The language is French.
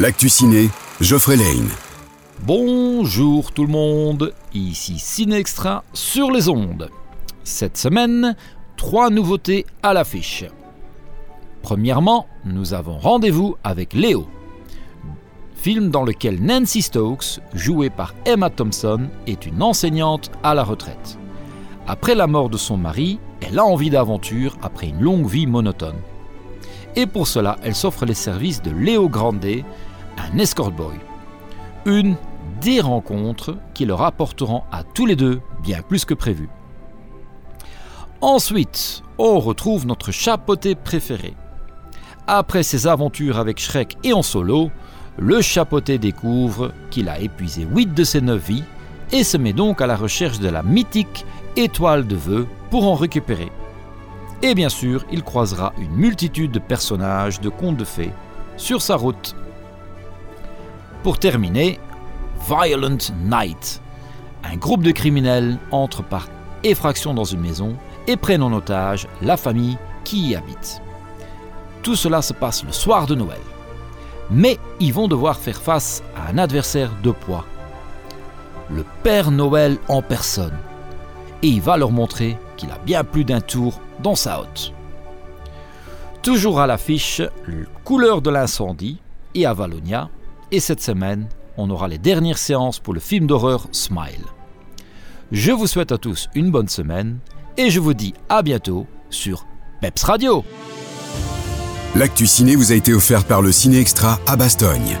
L'actu ciné, Geoffrey Lane. Bonjour tout le monde, ici Ciné Extra sur les ondes. Cette semaine, trois nouveautés à l'affiche. Premièrement, nous avons rendez-vous avec Léo, film dans lequel Nancy Stokes, jouée par Emma Thompson, est une enseignante à la retraite. Après la mort de son mari, elle a envie d'aventure après une longue vie monotone. Et pour cela, elle s'offre les services de Léo Grande, escort boy. Une des rencontres qui leur apporteront à tous les deux bien plus que prévu. Ensuite, on retrouve notre chapeauté préféré. Après ses aventures avec Shrek et en solo, le chapeauté découvre qu'il a épuisé 8 de ses 9 vies et se met donc à la recherche de la mythique étoile de vœux pour en récupérer. Et bien sûr, il croisera une multitude de personnages de contes de fées sur sa route. Pour terminer, Violent Night. Un groupe de criminels entre par effraction dans une maison et prennent en otage la famille qui y habite. Tout cela se passe le soir de Noël. Mais ils vont devoir faire face à un adversaire de poids. Le Père Noël en personne. Et il va leur montrer qu'il a bien plus d'un tour dans sa hotte. Toujours à l'affiche, Couleur de l'incendie et Avalonia. Et cette semaine, on aura les dernières séances pour le film d'horreur Smile. Je vous souhaite à tous une bonne semaine et je vous dis à bientôt sur Peps Radio. L'actu ciné vous a été offert par le Ciné Extra à Bastogne.